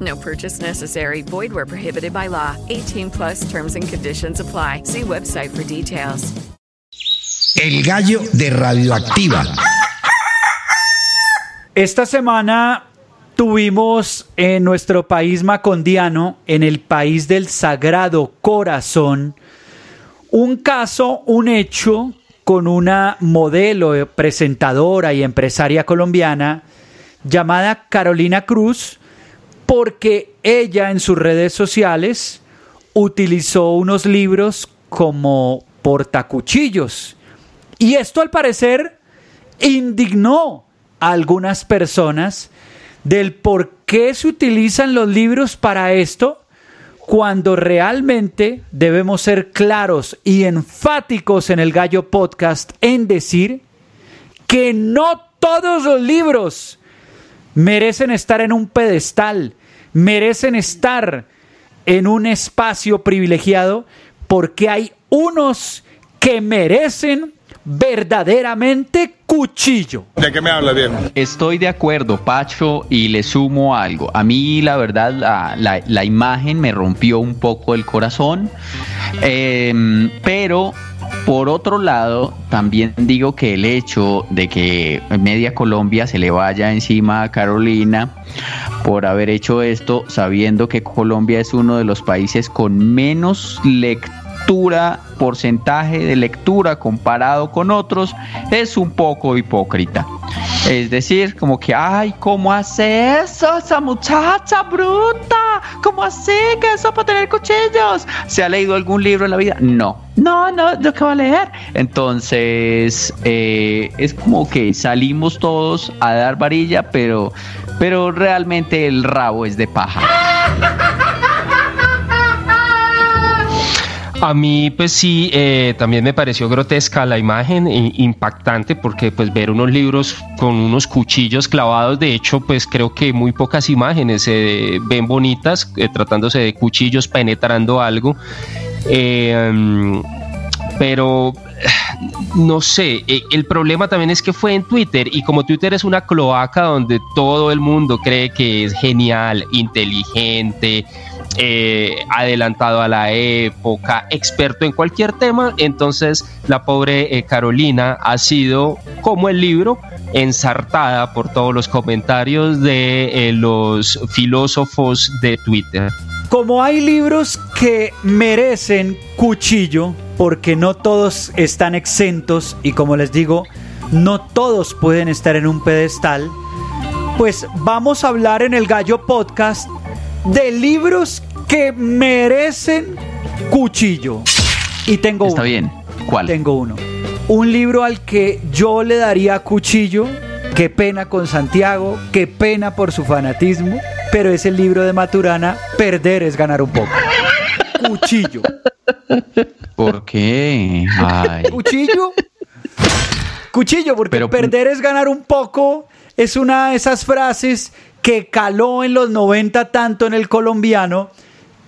No purchase necessary. Void where prohibited by law. 18 plus terms and conditions apply. See website for details. El gallo de Radioactiva. Esta semana tuvimos en nuestro país macondiano, en el país del Sagrado Corazón, un caso, un hecho con una modelo, presentadora y empresaria colombiana llamada Carolina Cruz, porque ella en sus redes sociales utilizó unos libros como portacuchillos. Y esto al parecer indignó a algunas personas del por qué se utilizan los libros para esto cuando realmente debemos ser claros y enfáticos en el Gallo Podcast en decir que no todos los libros merecen estar en un pedestal, merecen estar en un espacio privilegiado porque hay unos que merecen verdaderamente cuchillo. ¿De qué me habla, bien? Estoy de acuerdo, Pacho, y le sumo algo. A mí, la verdad, la, la, la imagen me rompió un poco el corazón, eh, pero por otro lado, también digo que el hecho de que Media Colombia se le vaya encima a Carolina por haber hecho esto, sabiendo que Colombia es uno de los países con menos lectura porcentaje de lectura comparado con otros, es un poco hipócrita. Es decir, como que, ay, ¿cómo hace eso esa muchacha bruta? ¿Cómo así que eso para tener cuchillos? ¿Se ha leído algún libro en la vida? No. No, no, yo que va a leer. Entonces, eh, es como que salimos todos a dar varilla, pero, pero realmente el rabo es de paja. A mí, pues sí, eh, también me pareció grotesca la imagen, e impactante, porque pues ver unos libros con unos cuchillos clavados, de hecho, pues creo que muy pocas imágenes se ven bonitas, eh, tratándose de cuchillos penetrando algo. Eh, mm, pero no sé, el problema también es que fue en Twitter y como Twitter es una cloaca donde todo el mundo cree que es genial, inteligente, eh, adelantado a la época, experto en cualquier tema, entonces la pobre eh, Carolina ha sido como el libro ensartada por todos los comentarios de eh, los filósofos de Twitter. Como hay libros que merecen cuchillo, porque no todos están exentos y como les digo, no todos pueden estar en un pedestal, pues vamos a hablar en el Gallo Podcast de libros que merecen cuchillo. Y tengo Está uno. bien. ¿Cuál? Tengo uno. Un libro al que yo le daría cuchillo. Qué pena con Santiago, qué pena por su fanatismo, pero es el libro de Maturana, Perder es ganar un poco. Cuchillo. ¿Por qué? Ay. Cuchillo. Cuchillo, porque Pero- perder es ganar un poco. Es una de esas frases que caló en los 90 tanto en el colombiano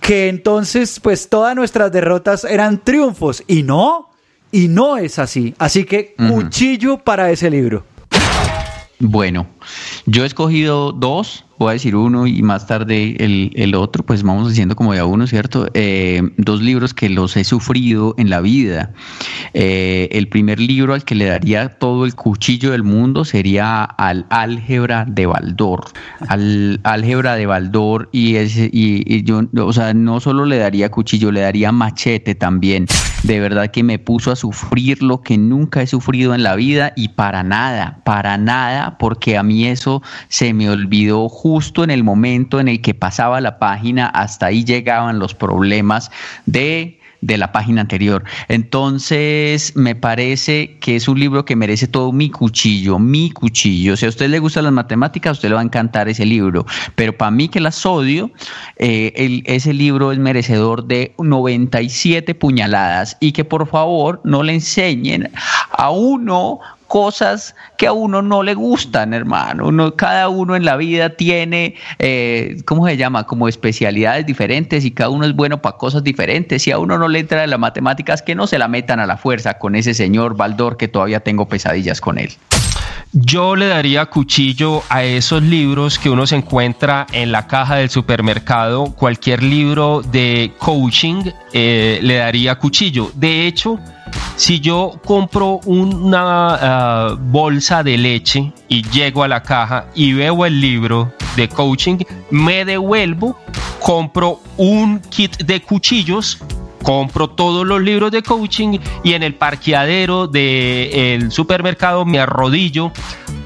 que entonces pues todas nuestras derrotas eran triunfos y no, y no es así. Así que cuchillo para ese libro. Bueno, yo he escogido dos, voy a decir uno y más tarde el, el otro, pues vamos diciendo como de a uno, ¿cierto? Eh, dos libros que los he sufrido en la vida. Eh, el primer libro al que le daría todo el cuchillo del mundo sería al álgebra de Baldor. Al álgebra de Baldor y, ese, y, yo, o sea, no solo le daría cuchillo, le daría machete también. De verdad que me puso a sufrir lo que nunca he sufrido en la vida y para nada, para nada, porque a mí eso se me olvidó justo en el momento en el que pasaba la página, hasta ahí llegaban los problemas de de la página anterior. Entonces, me parece que es un libro que merece todo mi cuchillo, mi cuchillo. Si a usted le gustan las matemáticas, a usted le va a encantar ese libro. Pero para mí que las odio, eh, ese libro es merecedor de 97 puñaladas y que por favor no le enseñen a uno cosas que a uno no le gustan, hermano. Uno, cada uno en la vida tiene, eh, ¿cómo se llama? Como especialidades diferentes y cada uno es bueno para cosas diferentes. Si a uno no le entra en las matemáticas, que no se la metan a la fuerza con ese señor Baldor que todavía tengo pesadillas con él. Yo le daría cuchillo a esos libros que uno se encuentra en la caja del supermercado. Cualquier libro de coaching eh, le daría cuchillo. De hecho, si yo compro una ah, bolsa de leche y llego a la caja y veo el libro de coaching, me devuelvo, compro un kit de cuchillos compro todos los libros de coaching y en el parqueadero del supermercado me arrodillo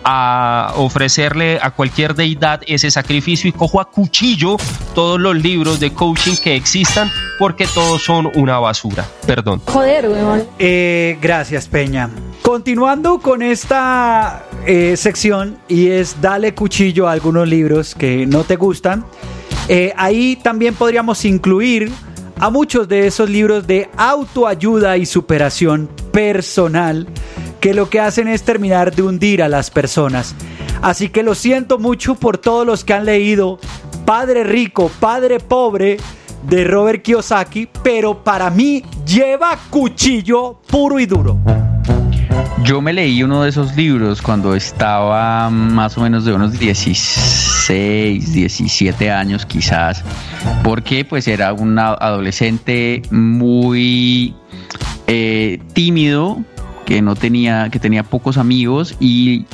a ofrecerle a cualquier deidad ese sacrificio y cojo a cuchillo todos los libros de coaching que existan porque todos son una basura. Perdón. Joder, eh, gracias, Peña. Continuando con esta eh, sección y es dale cuchillo a algunos libros que no te gustan. Eh, ahí también podríamos incluir a muchos de esos libros de autoayuda y superación personal que lo que hacen es terminar de hundir a las personas. Así que lo siento mucho por todos los que han leído Padre Rico, Padre Pobre de Robert Kiyosaki, pero para mí lleva cuchillo puro y duro. Yo me leí uno de esos libros cuando estaba más o menos de unos 16, 17 años quizás, porque pues era un adolescente muy eh, tímido, que no tenía, que tenía pocos amigos y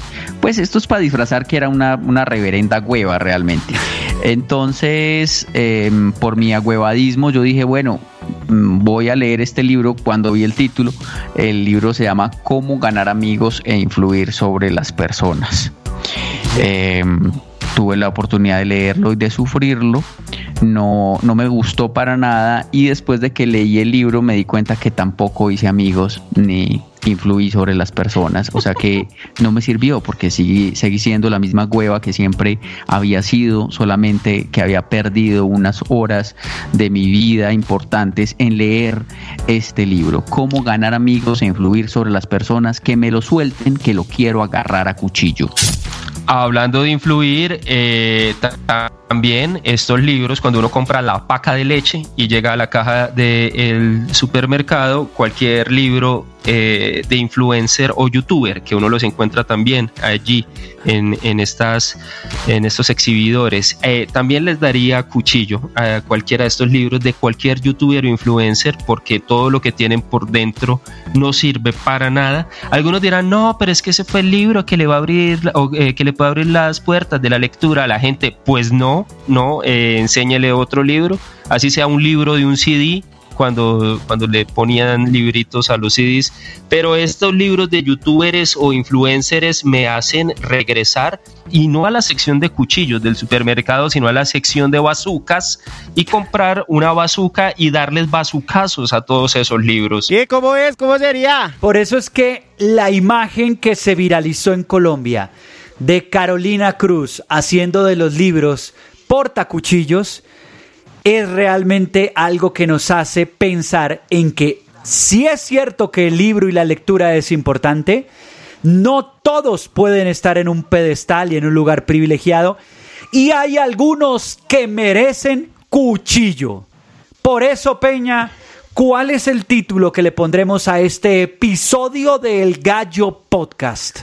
pues esto es para disfrazar que era una, una reverenda hueva realmente. Entonces, em, por mi agüevadismo, yo dije, bueno, mm, voy a leer este libro cuando vi el título. El libro se llama Cómo ganar amigos e influir sobre las personas. Em, tuve la oportunidad de leerlo y de sufrirlo. No, no me gustó para nada y después de que leí el libro me di cuenta que tampoco hice amigos ni influí sobre las personas. O sea que no me sirvió porque seguí, seguí siendo la misma hueva que siempre había sido, solamente que había perdido unas horas de mi vida importantes en leer este libro. Cómo ganar amigos e influir sobre las personas que me lo suelten, que lo quiero agarrar a cuchillo. Hablando de influir, eh, también estos libros, cuando uno compra la paca de leche y llega a la caja del supermercado, cualquier libro eh, de influencer o youtuber, que uno los encuentra también allí en, en estas, en estos exhibidores. Eh, también les daría cuchillo a cualquiera de estos libros de cualquier youtuber o influencer, porque todo lo que tienen por dentro no sirve para nada. Algunos dirán, no, pero es que ese fue el libro que le va a abrir, o, eh, que le puede abrir las puertas de la lectura a la gente. Pues no, no, enséñele otro libro, así sea un libro de un CD cuando, cuando le ponían libritos a los CDs, pero estos libros de youtubers o influencers me hacen regresar y no a la sección de cuchillos del supermercado, sino a la sección de bazucas y comprar una bazuca y darles bazucazos a todos esos libros. ¿Y cómo es? ¿Cómo sería? Por eso es que la imagen que se viralizó en Colombia de Carolina Cruz haciendo de los libros portacuchillos es realmente algo que nos hace pensar en que si es cierto que el libro y la lectura es importante, no todos pueden estar en un pedestal y en un lugar privilegiado, y hay algunos que merecen cuchillo. Por eso, Peña, ¿cuál es el título que le pondremos a este episodio del Gallo Podcast?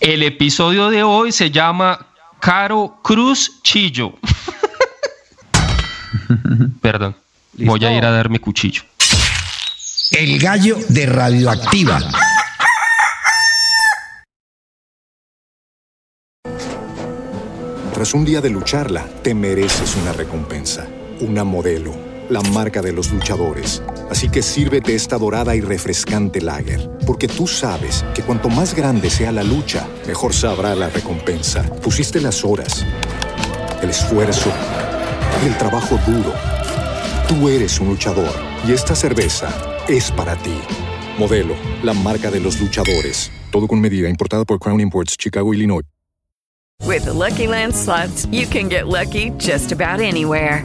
El episodio de hoy se llama Caro Cruz Chillo. Perdón. Voy a ir a dar mi cuchillo. El gallo de Radioactiva. Tras un día de lucharla, te mereces una recompensa, una modelo, la marca de los luchadores. Así que sírvete esta dorada y refrescante lager, porque tú sabes que cuanto más grande sea la lucha, mejor sabrá la recompensa. Pusiste las horas, el esfuerzo, el trabajo duro. Tú eres un luchador y esta cerveza es para ti. Modelo, la marca de los luchadores. Todo con medida, importada por Crown Imports, Chicago, Illinois. With the Lucky Land slots, you can get lucky just about anywhere.